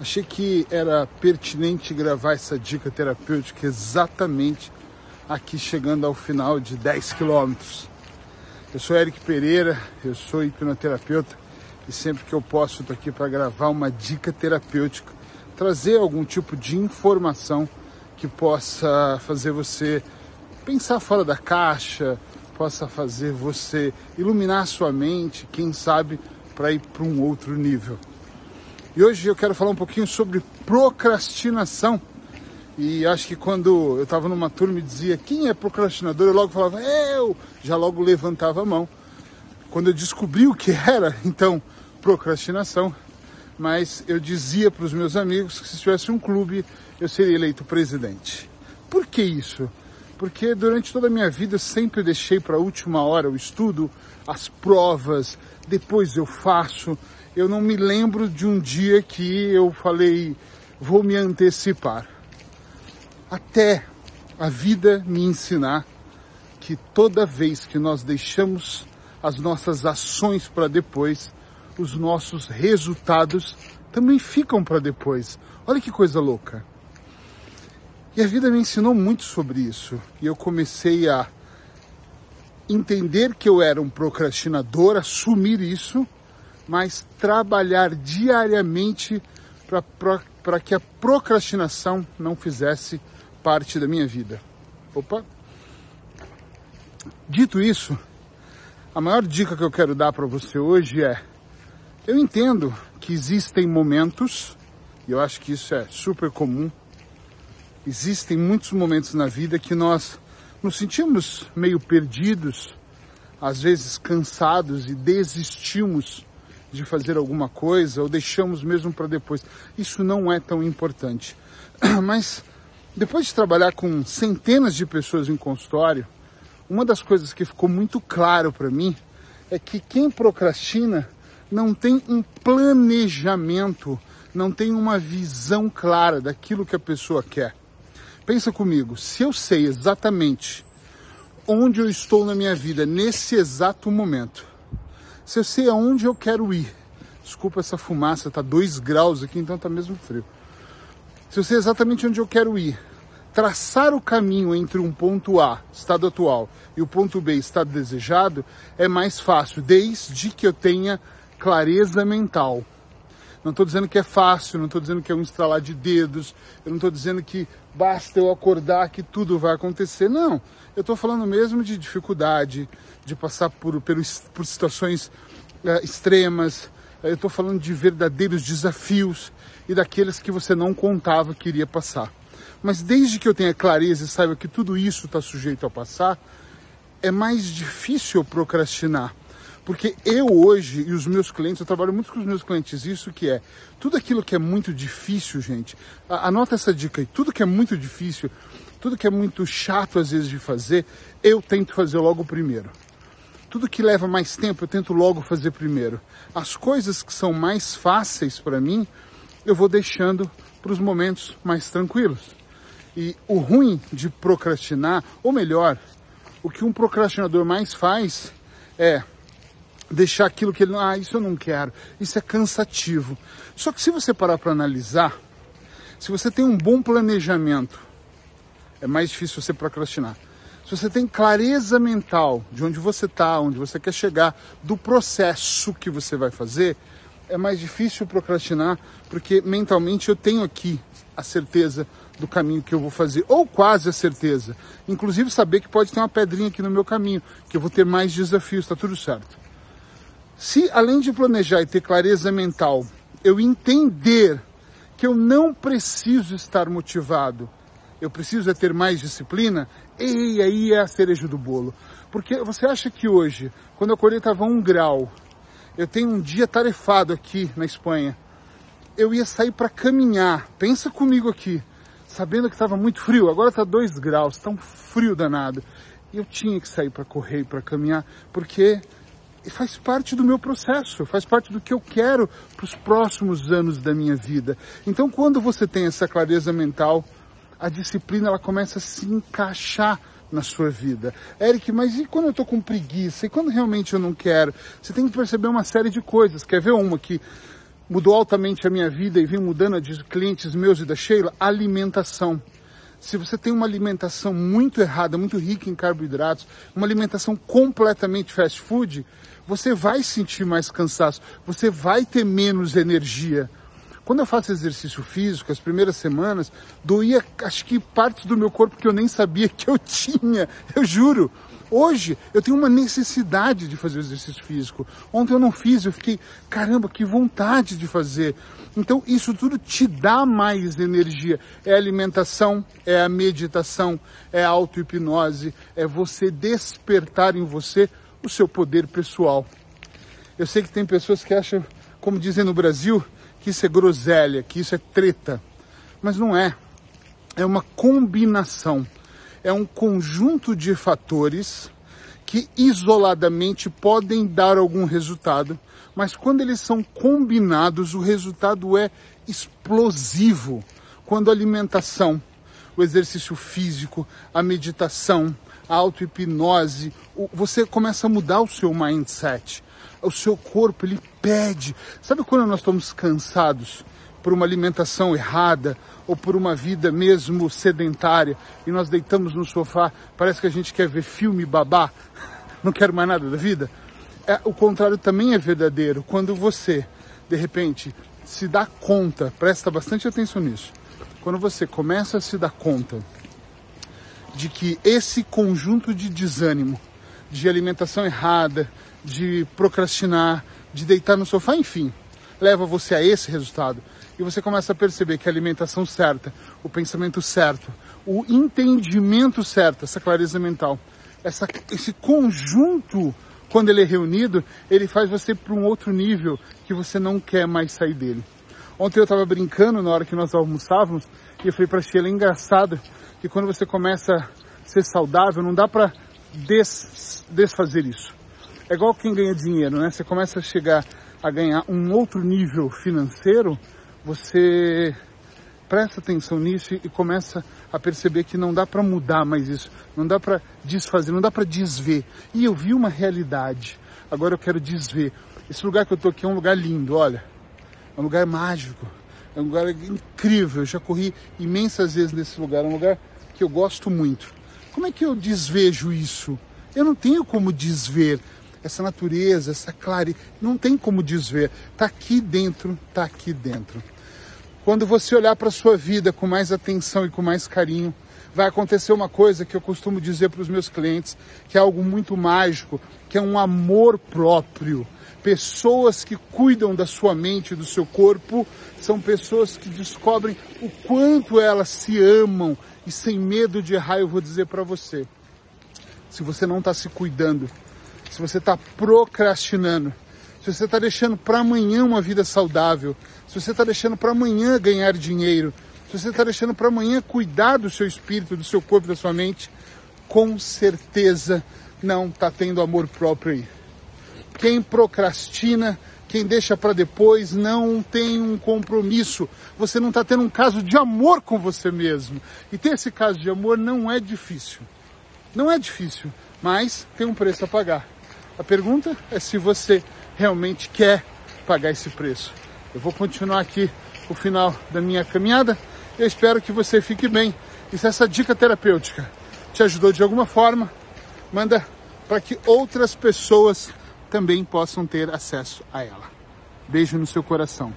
Achei que era pertinente gravar essa dica terapêutica exatamente aqui chegando ao final de 10 quilômetros. Eu sou Eric Pereira, eu sou hipnoterapeuta e sempre que eu posso estou aqui para gravar uma dica terapêutica, trazer algum tipo de informação que possa fazer você pensar fora da caixa, possa fazer você iluminar sua mente, quem sabe para ir para um outro nível. E hoje eu quero falar um pouquinho sobre procrastinação. E acho que quando eu estava numa turma e dizia quem é procrastinador, eu logo falava eu, já logo levantava a mão. Quando eu descobri o que era, então, procrastinação, mas eu dizia para os meus amigos que se tivesse um clube, eu seria eleito presidente. Por que isso? Porque durante toda a minha vida eu sempre deixei para a última hora o estudo, as provas, depois eu faço. Eu não me lembro de um dia que eu falei, vou me antecipar. Até a vida me ensinar que toda vez que nós deixamos as nossas ações para depois, os nossos resultados também ficam para depois. Olha que coisa louca. E a vida me ensinou muito sobre isso. E eu comecei a entender que eu era um procrastinador, assumir isso, mas trabalhar diariamente para que a procrastinação não fizesse parte da minha vida. Opa! Dito isso, a maior dica que eu quero dar para você hoje é: eu entendo que existem momentos, e eu acho que isso é super comum, existem muitos momentos na vida que nós nos sentimos meio perdidos, às vezes cansados e desistimos de fazer alguma coisa ou deixamos mesmo para depois. Isso não é tão importante. Mas depois de trabalhar com centenas de pessoas em consultório, uma das coisas que ficou muito claro para mim é que quem procrastina não tem um planejamento, não tem uma visão clara daquilo que a pessoa quer. Pensa comigo, se eu sei exatamente onde eu estou na minha vida nesse exato momento, se eu sei aonde eu quero ir, desculpa essa fumaça, tá 2 graus aqui, então tá mesmo frio. Se eu sei exatamente onde eu quero ir, traçar o caminho entre um ponto A, estado atual, e o ponto B, estado desejado, é mais fácil, desde que eu tenha clareza mental. Não estou dizendo que é fácil, não estou dizendo que é um estralar de dedos, eu não estou dizendo que basta eu acordar que tudo vai acontecer. Não, eu estou falando mesmo de dificuldade, de passar por, por, por situações uh, extremas, eu estou falando de verdadeiros desafios e daqueles que você não contava que iria passar. Mas desde que eu tenha clareza e saiba que tudo isso está sujeito a passar, é mais difícil procrastinar porque eu hoje e os meus clientes, eu trabalho muito com os meus clientes, isso que é, tudo aquilo que é muito difícil, gente, anota essa dica aí, tudo que é muito difícil, tudo que é muito chato às vezes de fazer, eu tento fazer logo primeiro. Tudo que leva mais tempo, eu tento logo fazer primeiro. As coisas que são mais fáceis para mim, eu vou deixando para os momentos mais tranquilos. E o ruim de procrastinar, ou melhor, o que um procrastinador mais faz é deixar aquilo que ele, ah, isso eu não quero, isso é cansativo. Só que se você parar para analisar, se você tem um bom planejamento, é mais difícil você procrastinar. Se você tem clareza mental de onde você está, onde você quer chegar, do processo que você vai fazer, é mais difícil procrastinar, porque mentalmente eu tenho aqui a certeza do caminho que eu vou fazer, ou quase a certeza. Inclusive saber que pode ter uma pedrinha aqui no meu caminho, que eu vou ter mais desafios, está tudo certo. Se além de planejar e ter clareza mental, eu entender que eu não preciso estar motivado, eu preciso é ter mais disciplina, e aí é a cereja do bolo. Porque você acha que hoje, quando eu acordei estava um grau, eu tenho um dia tarefado aqui na Espanha, eu ia sair para caminhar, pensa comigo aqui, sabendo que estava muito frio, agora está dois graus, está um frio danado. E eu tinha que sair para correr e para caminhar, porque faz parte do meu processo, faz parte do que eu quero para os próximos anos da minha vida. Então, quando você tem essa clareza mental, a disciplina ela começa a se encaixar na sua vida. Eric, mas e quando eu estou com preguiça? E quando realmente eu não quero? Você tem que perceber uma série de coisas. Quer ver uma que mudou altamente a minha vida e vem mudando a de clientes meus e da Sheila, alimentação. Se você tem uma alimentação muito errada, muito rica em carboidratos, uma alimentação completamente fast food, você vai sentir mais cansaço, você vai ter menos energia. Quando eu faço exercício físico, as primeiras semanas, doía acho que partes do meu corpo que eu nem sabia que eu tinha, eu juro. Hoje eu tenho uma necessidade de fazer exercício físico. Ontem eu não fiz, eu fiquei, caramba, que vontade de fazer. Então isso tudo te dá mais energia. É a alimentação, é a meditação, é a auto-hipnose, é você despertar em você o seu poder pessoal. Eu sei que tem pessoas que acham, como dizem no Brasil, que isso é groselha, que isso é treta. Mas não é. É uma combinação. É um conjunto de fatores que isoladamente podem dar algum resultado, mas quando eles são combinados, o resultado é explosivo. Quando a alimentação, o exercício físico, a meditação, a auto-hipnose, você começa a mudar o seu mindset o seu corpo ele pede. Sabe quando nós estamos cansados por uma alimentação errada ou por uma vida mesmo sedentária e nós deitamos no sofá, parece que a gente quer ver filme babá, não quero mais nada da vida? É, o contrário também é verdadeiro. Quando você, de repente, se dá conta, presta bastante atenção nisso. Quando você começa a se dar conta de que esse conjunto de desânimo, de alimentação errada, de procrastinar, de deitar no sofá, enfim, leva você a esse resultado. E você começa a perceber que a alimentação certa, o pensamento certo, o entendimento certo, essa clareza mental, essa, esse conjunto, quando ele é reunido, ele faz você para um outro nível que você não quer mais sair dele. Ontem eu estava brincando na hora que nós almoçávamos e eu falei para a Sheila, é engraçado que quando você começa a ser saudável, não dá para des, desfazer isso. É igual quem ganha dinheiro, né? Você começa a chegar a ganhar um outro nível financeiro, você presta atenção nisso e começa a perceber que não dá para mudar mais isso, não dá para desfazer, não dá para desver. E eu vi uma realidade. Agora eu quero desver. Esse lugar que eu tô aqui é um lugar lindo, olha. É um lugar mágico. É um lugar incrível. Eu já corri imensas vezes nesse lugar. É um lugar que eu gosto muito. Como é que eu desvejo isso? Eu não tenho como desver essa natureza, essa claridade, não tem como desver. Está aqui dentro, está aqui dentro. Quando você olhar para a sua vida com mais atenção e com mais carinho, vai acontecer uma coisa que eu costumo dizer para os meus clientes, que é algo muito mágico, que é um amor próprio. Pessoas que cuidam da sua mente e do seu corpo são pessoas que descobrem o quanto elas se amam e sem medo de errar, eu vou dizer para você. Se você não está se cuidando, se você está procrastinando, se você está deixando para amanhã uma vida saudável, se você está deixando para amanhã ganhar dinheiro, se você está deixando para amanhã cuidar do seu espírito, do seu corpo, da sua mente, com certeza não está tendo amor próprio aí. Quem procrastina, quem deixa para depois, não tem um compromisso. Você não está tendo um caso de amor com você mesmo. E ter esse caso de amor não é difícil. Não é difícil, mas tem um preço a pagar. A pergunta é se você realmente quer pagar esse preço. Eu vou continuar aqui o final da minha caminhada. Eu espero que você fique bem. E se essa dica terapêutica te ajudou de alguma forma, manda para que outras pessoas também possam ter acesso a ela. Beijo no seu coração.